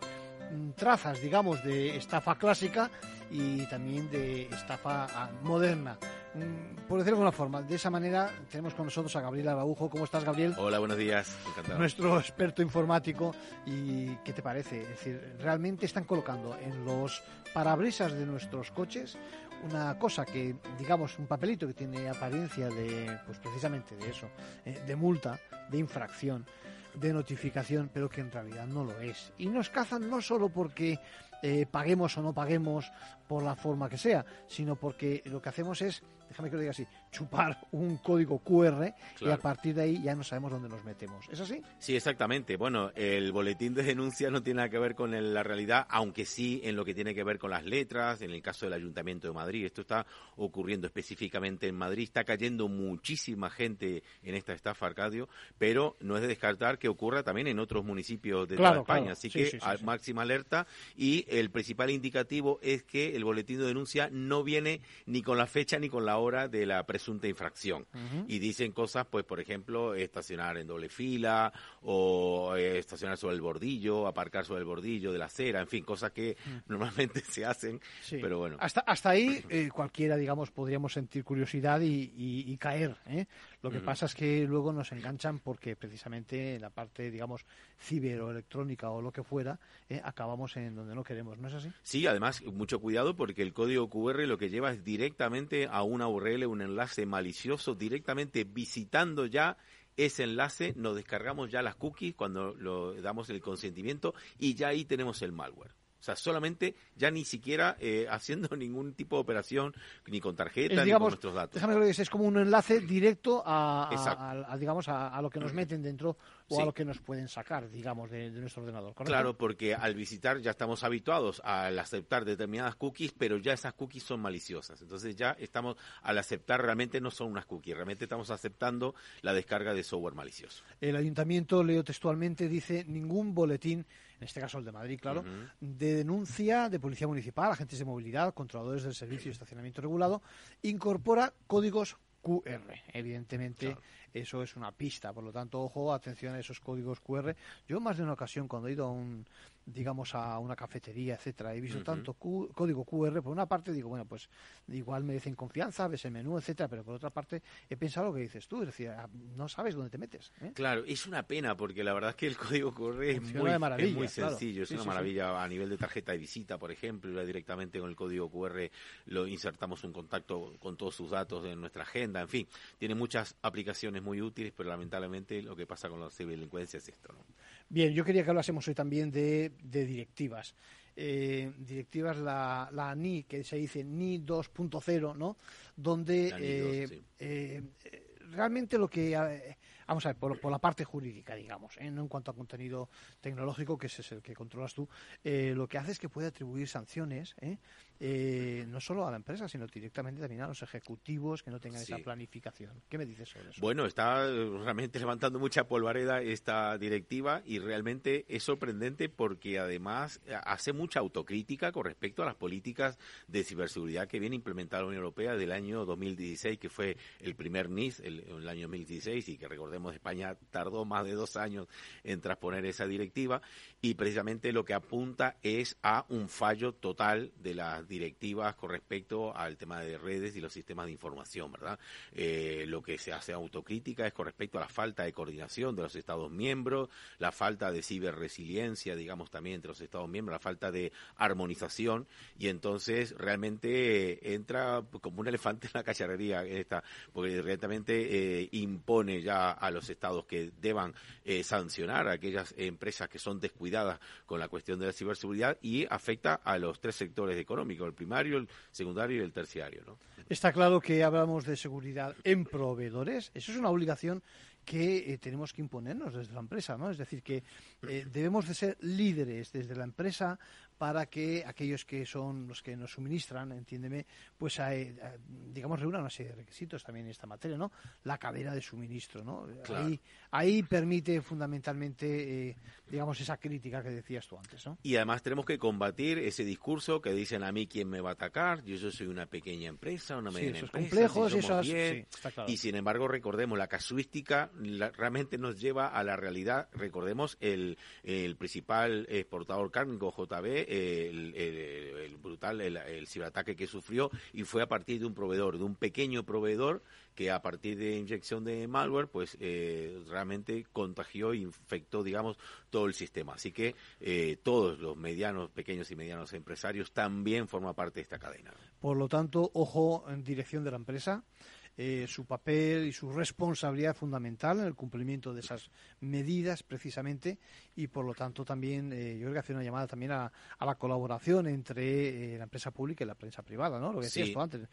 mm, trazas, digamos, de estafa clásica y también de estafa ah, moderna. Mm, Por decirlo de alguna forma, de esa manera tenemos con nosotros a Gabriel Araujo. ¿Cómo estás, Gabriel? Hola, buenos días. Encantado. nuestro experto informático. ¿Y qué te parece? Es decir, realmente están colocando en los parabrisas de nuestros coches una cosa que, digamos, un papelito que tiene apariencia de, pues precisamente de eso, eh, de multa, de infracción, de notificación, pero que en realidad no lo es. Y nos cazan no solo porque eh, paguemos o no paguemos por la forma que sea, sino porque lo que hacemos es, déjame que lo diga así, chupar un código QR y a Claro. partir de ahí ya no sabemos dónde nos metemos. ¿Es así? Sí, exactamente. Bueno, el boletín de denuncia no tiene nada que ver con la realidad, aunque sí en lo que tiene que ver con las letras, en el caso del Ayuntamiento de Madrid. Esto está ocurriendo específicamente en Madrid. Está cayendo muchísima gente en esta estafa, Arcadio, pero no es de descartar que ocurra también en otros municipios de Claro, toda España. claro. Así Sí, que sí, sí. máxima alerta y el principal indicativo es que el boletín de denuncia no viene ni con la fecha ni con la hora de la presunta infracción. Y dicen cosas, pues, por ejemplo, estacionar en doble fila o eh, estacionar sobre el bordillo, aparcar sobre el bordillo de la acera, en fin, cosas que normalmente se hacen, pero bueno. Hasta, hasta ahí eh, cualquiera, digamos, podríamos sentir curiosidad y, caer. ¿eh? Lo que pasa es que luego nos enganchan porque precisamente en la parte, digamos, ciber o electrónica o lo que fuera, acabamos en donde no queremos, ¿no es así? Sí, además, mucho cuidado porque el código QR lo que lleva es directamente a una URL, un enlace malicioso, directamente visitando ya ese enlace, nos descargamos ya las cookies cuando lo damos el consentimiento y ya ahí tenemos el malware. O sea, solamente ya ni siquiera eh, haciendo ningún tipo de operación ni con tarjeta ni con nuestros datos. Déjame que es como un enlace directo a, digamos a, lo que nos meten dentro o a lo que nos pueden sacar, digamos, de, nuestro ordenador. Claro, porque al visitar ya estamos habituados al aceptar determinadas cookies, pero ya esas cookies son maliciosas. Entonces ya estamos al aceptar realmente no son unas cookies, realmente estamos aceptando la descarga de software malicioso. El ayuntamiento leo textualmente dice ningún boletín en este caso el de Madrid, claro, de denuncia de policía municipal, agentes de movilidad, controladores del servicio de estacionamiento regulado, incorpora códigos QR. Evidentemente, eso es una pista. Por lo tanto, ojo, atención a esos códigos QR. Yo más de una ocasión, cuando he ido a un, digamos, a una cafetería, etcétera, he visto tanto código QR, por una parte digo, bueno, pues igual merecen confianza, ves el menú, etcétera, pero por otra parte he pensado lo que dices tú, es decir, ah, no sabes dónde te metes. ¿eh? Claro, es una pena, porque la verdad es que el código QR es muy, muy, sencillo, es una maravilla a nivel de tarjeta de visita, por ejemplo, ya directamente con el código QR lo insertamos un contacto con todos sus datos en nuestra agenda, en fin, tiene muchas aplicaciones muy útiles, pero lamentablemente lo que pasa con la ciberdelincuencia es esto. ¿no? Bien, yo quería que hablásemos hoy también de, directivas. Eh, directivas, la, la NI, que se dice NI 2.0, ¿no? Donde eh, eh, realmente lo que vamos a ver, por, la parte jurídica, digamos, ¿eh? no en cuanto a contenido tecnológico, que ese es el que controlas tú, eh, lo que hace es que puede atribuir sanciones, ¿eh? no solo a la empresa, sino directamente también a los ejecutivos que no tengan esa planificación. ¿Qué me dices sobre eso? Bueno, está realmente levantando mucha polvareda esta directiva y realmente es sorprendente porque además hace mucha autocrítica con respecto a las políticas de ciberseguridad que viene implementada la Unión Europea del año 2016, que fue el primer NIS, el, el año 2016, y que recordemos España tardó más de dos años en transponer esa directiva y precisamente lo que apunta es a un fallo total de las directivas con respecto al tema de redes y los sistemas de información, ¿verdad? Eh, lo que se hace autocrítica es con respecto a la falta de coordinación de los Estados miembros, la falta de ciberresiliencia, digamos, también entre los Estados miembros, la falta de armonización y entonces realmente entra como un elefante en la cacharrería esta, porque directamente eh, impone ya a los estados que deban eh, sancionar a aquellas empresas que son descuidadas con la cuestión de la ciberseguridad y afecta a los tres sectores económicos, el primario, el secundario y el terciario. Está claro que hablamos de seguridad en proveedores. Eso es una obligación que eh, tenemos que imponernos desde la empresa, ¿no? Es decir, que eh, debemos de ser líderes desde la empresa para que aquellos que son los que nos suministran, entiéndeme, pues eh, digamos reúnan una serie de requisitos también en esta materia, ¿no? La cadena de suministro, ¿no? Ahí, ahí permite fundamentalmente, digamos, esa crítica que decías tú antes, ¿no? Y además tenemos que combatir ese discurso que dicen a mí quién me va a atacar, yo, soy una pequeña empresa, una mediana empresa, complejos, y sin embargo recordemos la casuística realmente nos lleva a la realidad. Recordemos el, el principal exportador cárnico, JB, el, brutal, el, ciberataque que sufrió y fue a partir de un proveedor, de un pequeño proveedor que a partir de inyección de malware, pues eh, realmente contagió e infectó, digamos, todo el sistema. Así que eh, todos los medianos, pequeños y medianos empresarios también forman parte de esta cadena. Por lo tanto, ojo en dirección de la empresa. Eh, su papel y su responsabilidad fundamental en el cumplimiento de esas medidas precisamente y por lo tanto también eh, yo creo que hace una llamada también a, la colaboración entre eh, la empresa pública y la prensa privada, ¿no? Lo que decías tú antes.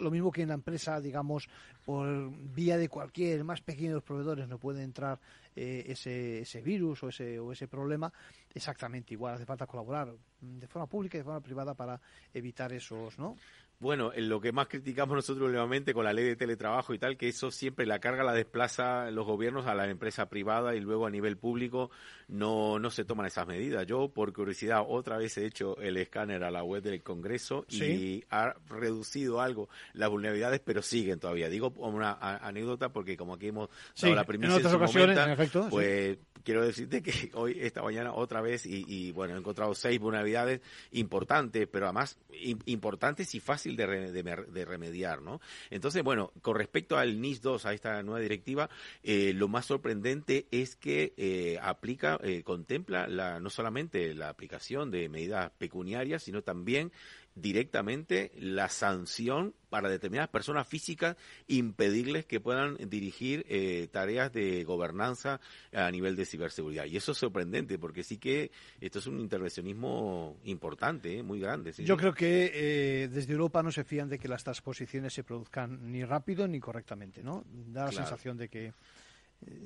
lo mismo que en la empresa, digamos, por vía de cualquier más pequeños proveedores no puede entrar ese, ese virus o ese, o ese problema, exactamente igual. Hace falta colaborar de forma pública y de forma privada para evitar esos, ¿no? Bueno, lo que más criticamos nosotros últimamente con la ley de teletrabajo y tal, que eso siempre la carga la desplaza los gobiernos a la empresa privada y luego a nivel público no, no se toman esas medidas. Yo, por curiosidad, otra vez he hecho el escáner a la web del Congreso y ha reducido algo las vulnerabilidades, pero siguen todavía. Digo una anécdota porque como aquí hemos dado la primera en, ocasiones, en efecto, pues quiero decirte que hoy, esta mañana, otra vez, y, bueno, he encontrado seis vulnerabilidades importantes, pero además importantes y fácil de, de, remediar, ¿no? Entonces, bueno, con respecto al NIS 2, a esta nueva directiva, eh, lo más sorprendente es que eh, aplica, eh, contempla la, no solamente la aplicación de medidas pecuniarias, sino también directamente la sanción para determinadas personas físicas, impedirles que puedan dirigir eh, tareas de gobernanza a nivel de ciberseguridad. Y eso es sorprendente, porque sí que esto es un intervencionismo importante, eh, muy grande. Yo creo que eh, desde Europa no se fían de que las transposiciones se produzcan ni rápido ni correctamente, ¿no? Da la sensación de que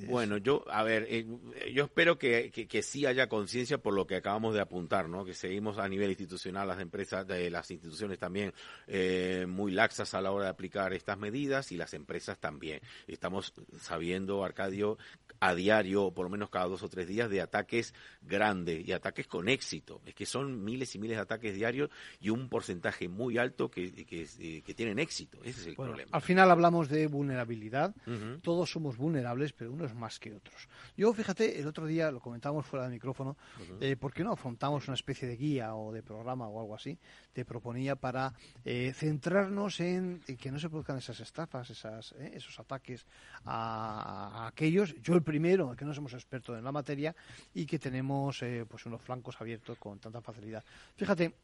bueno, yo, a ver, eh, yo espero que, que, sí haya conciencia por lo que acabamos de apuntar, ¿no? Que seguimos a nivel institucional, las empresas, de las instituciones también eh, muy laxas a la hora de aplicar estas medidas y las empresas también. Estamos sabiendo, Arcadio, a diario, por lo menos cada dos o tres días, de ataques grandes y ataques con éxito. Es que son miles y miles de ataques diarios y un porcentaje muy alto que, que, eh, tienen éxito. Ese es el problema. Al final hablamos de vulnerabilidad. Todos somos vulnerables, pero unos más que otros. Yo, fíjate, el otro día lo comentábamos fuera del micrófono, eh, ¿por qué no afrontamos una especie de guía o de programa o algo así? Te proponía para eh, centrarnos en, que no se produzcan esas estafas, esas, eh, esos ataques a, aquellos, yo el primero, que no somos expertos en la materia y que tenemos pues unos flancos abiertos con tanta facilidad. Fíjate,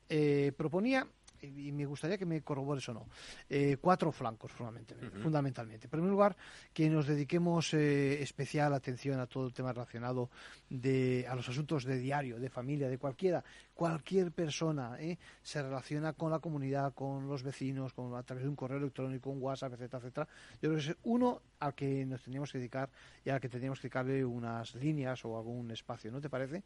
proponía y me gustaría que me corrobores o no, eh, cuatro flancos fundamentalmente, fundamentalmente. En primer lugar, que nos dediquemos eh, especial atención a todo el tema relacionado de, a los asuntos de diario, de familia, de cualquiera, cualquier persona eh, se relaciona con la comunidad, con los vecinos, con, a través de un correo electrónico, un WhatsApp, etcétera, etcétera. Yo creo que es uno al que nos tendríamos que dedicar y al que tendríamos que dedicarle unas líneas o algún espacio, ¿no te parece?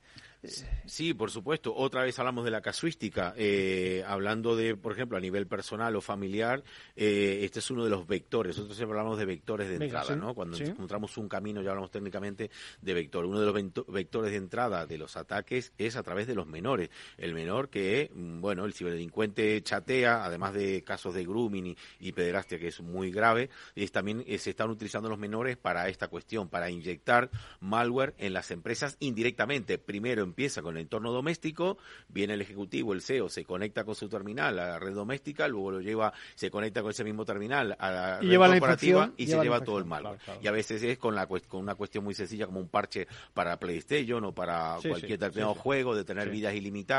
Sí, por supuesto. Otra vez hablamos de la casuística, eh, hablando de, por ejemplo, a nivel personal o familiar, eh, este es uno de los vectores. Nosotros siempre hablamos de vectores de entrada, ¿no? Cuando encontramos un camino, ya hablamos técnicamente de vector. Uno de los vectores de entrada de los ataques es a través de los menores el menor que, mm, bueno, el ciberdelincuente chatea, además de casos de grooming y, pederastia que es muy grave, es también eh, se están utilizando los menores para esta cuestión, para inyectar malware en las empresas indirectamente. Primero empieza con el entorno doméstico, viene el ejecutivo, el CEO, se conecta con su terminal a la red doméstica, luego lo lleva, se conecta con ese mismo terminal a la red corporativa y se lleva todo el malware. Y a veces es con, la, con una cuestión muy sencilla como un parche para PlayStation o para cualquier determinado juego de tener vidas ilimitadas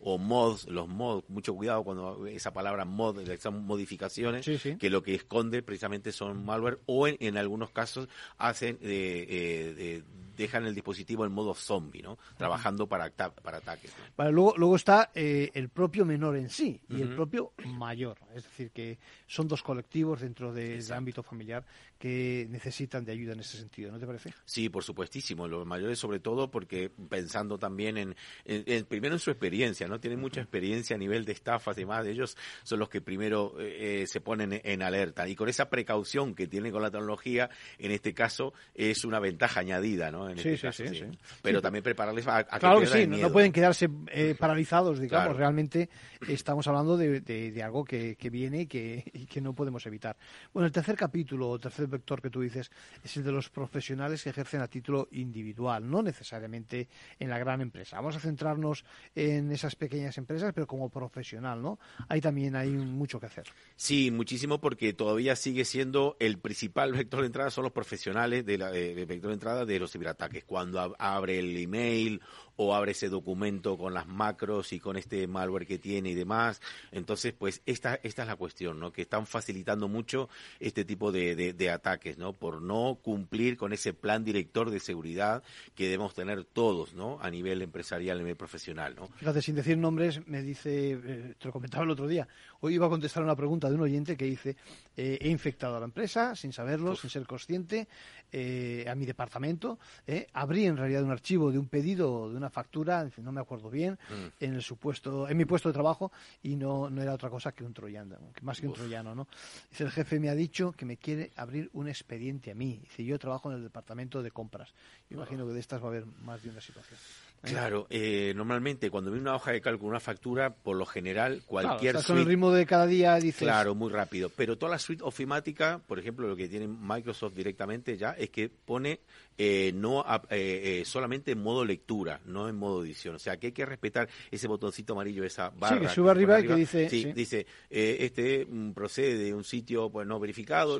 o mods, los mods, mucho cuidado cuando esa palabra mod, son modificaciones, que lo que esconde precisamente son malware o en, algunos casos hacen eh, eh, dejan el dispositivo en modo zombie, ¿no? Trabajando para, para ataques. luego, luego está eh, el propio menor en sí y el propio mayor. Es decir, que son dos colectivos dentro del ámbito familiar que necesitan de ayuda en ese sentido, ¿no te parece? Sí, por supuestísimo. Los mayores sobre todo porque pensando también en, primero en su experiencia, ¿no? Tienen mucha experiencia a nivel de estafas y demás. Ellos son los que primero eh, se ponen en alerta. Y con esa precaución que tienen con la tecnología, en este caso, es una ventaja añadida, ¿no? sí, este sí, sí, Pero también prepararles a, que Claro que sí, no, pueden quedarse eh, paralizados, digamos. Realmente estamos hablando de, algo que, viene y que, y que, no podemos evitar. Bueno, el tercer capítulo, o tercer vector que tú dices, es el de los profesionales que ejercen a título individual, no necesariamente en la gran empresa. Vamos a centrarnos en esas pequeñas empresas, pero como profesional, ¿no? Ahí también hay mucho que hacer. Sí, muchísimo, porque todavía sigue siendo el principal vector de entrada son los profesionales de la, vector de entrada de los ciberataques que cuando abre el email o abre ese documento con las macros y con este malware que tiene y demás. Entonces, pues esta, esta es la cuestión, ¿no? Que están facilitando mucho este tipo de, de, ataques, ¿no? Por no cumplir con ese plan director de seguridad que debemos tener todos, ¿no? A nivel empresarial, a nivel profesional, ¿no? Fíjate, sin decir nombres, me dice, eh, te lo comentaba el otro día, hoy iba a contestar una pregunta de un oyente que dice, eh, he infectado a la empresa sin saberlo, sin ser consciente, eh, a mi departamento, abrí en realidad un archivo de un pedido, de una factura, no me acuerdo bien, mm. en el supuesto, en mi puesto de trabajo y no, no era otra cosa que un troyano, más que un troyano, ¿no? Dice, el jefe me ha dicho que me quiere abrir un expediente a mí. Dice, yo trabajo en el departamento de compras. Yo imagino que de estas va a haber más de una situación. Claro, eh, normalmente cuando viene una hoja de cálculo, una factura, por lo general, cualquier claro, el ritmo de cada día dices... Claro, muy rápido. Pero toda la suite ofimática, por ejemplo, lo que tiene Microsoft directamente ya, es que pone eh, no eh, solamente en modo lectura, no en modo edición. O sea, que hay que respetar ese botoncito amarillo, esa barra. Sí, que sube arriba, y que dice... Sí, dice, este mm, procede de un sitio pues no verificado,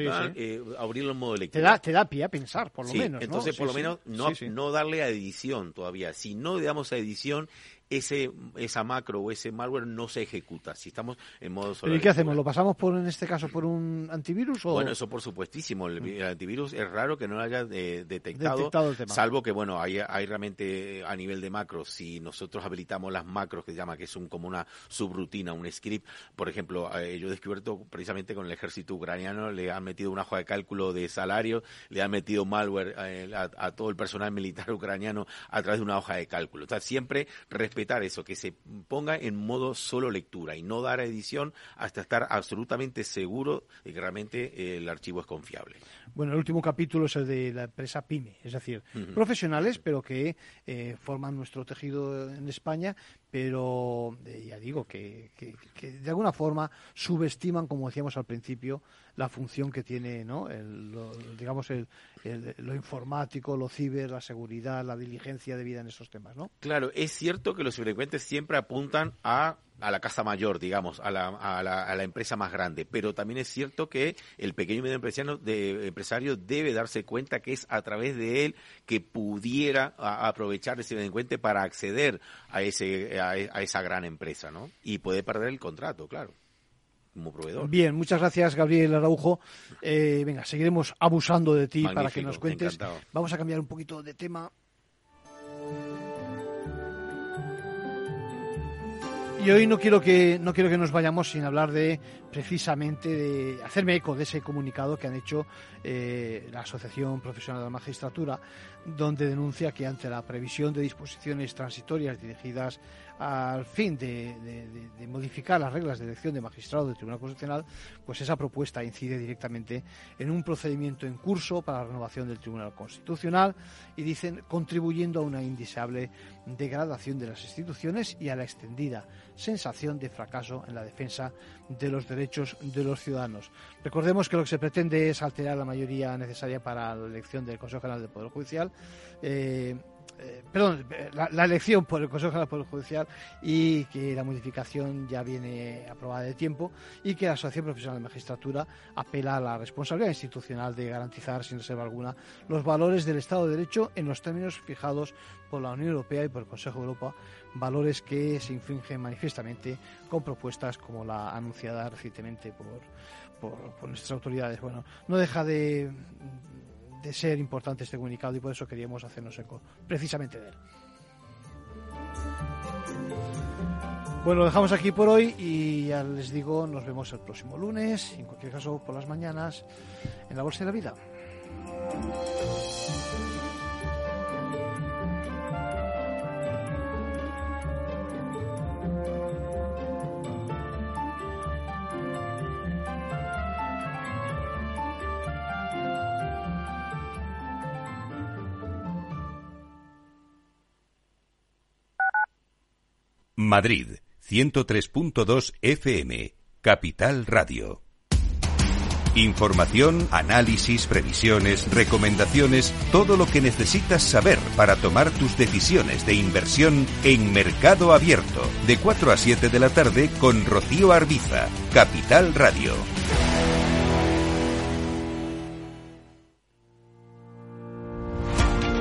abrirlo en modo lectura. Te da, te da pie a pensar, por lo menos, Entonces, por lo menos, no, no darle a edición todavía. Si no le damos a edición, ese esa macro o ese malware no se ejecuta. Si estamos en modo ¿Pero ¿Y qué hacemos? ¿Lo pasamos por en este caso por un antivirus o Bueno, eso por supuestísimo, el, antivirus es raro que no lo haya eh, detectado, salvo que bueno, hay, hay realmente a nivel de macros, si nosotros habilitamos las macros que se llama que es un como una subrutina, un script, por ejemplo, eh, yo he descubierto precisamente con el ejército ucraniano le han metido una hoja de cálculo de salario, le han metido malware eh, a, todo el personal militar ucraniano a través de una hoja de cálculo. O sea, siempre eso, que se ponga en modo solo lectura y no dar a edición hasta estar absolutamente seguro de que realmente eh, el archivo es confiable. Bueno, el último capítulo es el de la empresa PYME, es decir, profesionales, pero que eh, forman nuestro tejido en España, pero eh, ya digo que, de alguna forma subestiman, como decíamos al principio, la función que tiene, ¿no? lo, digamos, lo informático, lo ciber, la seguridad, la diligencia de vida en esos temas, ¿no? Claro, es cierto que los delincuentes siempre apuntan a a la casa mayor, digamos, a la, a, la, a la, empresa más grande. Pero también es cierto que el pequeño y medio empresario, de, empresario debe darse cuenta que es a través de él que pudiera aprovechar ese delincuente para acceder a, ese, a, esa gran empresa, ¿no? Y puede perder el contrato, claro. Como proveedor. Bien, muchas gracias Gabriel Araujo. Eh, venga, seguiremos abusando de ti para que nos cuentes. Vamos a cambiar un poquito de tema. Y hoy no quiero que no quiero que nos vayamos sin hablar de precisamente de hacerme eco de ese comunicado que han hecho eh, la Asociación Profesional de la Magistratura, donde denuncia que ante la previsión de disposiciones transitorias dirigidas al fin de, modificar las reglas de elección de magistrado del Tribunal Constitucional, pues esa propuesta incide directamente en un procedimiento en curso para la renovación del Tribunal Constitucional y dicen contribuyendo a una indeseable degradación de las instituciones y a la extendida sensación de fracaso en la defensa de los derechos de los ciudadanos. Recordemos que lo que se pretende es alterar la mayoría necesaria para la elección del Consejo General del Poder Judicial. Eh, eh, perdón, la, elección por el Consejo General del Poder Judicial y que la modificación ya viene aprobada de tiempo y que la Asociación Profesional de Magistratura apela a la responsabilidad institucional de garantizar sin reserva alguna los valores del Estado de Derecho en los términos fijados por la Unión Europea y por el Consejo de Europa, valores que se infringen manifiestamente con propuestas como la anunciada recientemente por, por nuestras autoridades. Bueno, no deja de de ser importante este comunicado y por eso queríamos hacernos eco precisamente de él. Bueno, lo dejamos aquí por hoy y ya les digo, nos vemos el próximo lunes, en cualquier caso por las mañanas, en la Bolsa de la Vida. Madrid, 103.2 FM, Capital Radio. Información, análisis, previsiones, recomendaciones, todo lo que necesitas saber para tomar tus decisiones de inversión en Mercado Abierto, de 4 a 7 de la tarde con Rocío Arbiza, Capital Radio.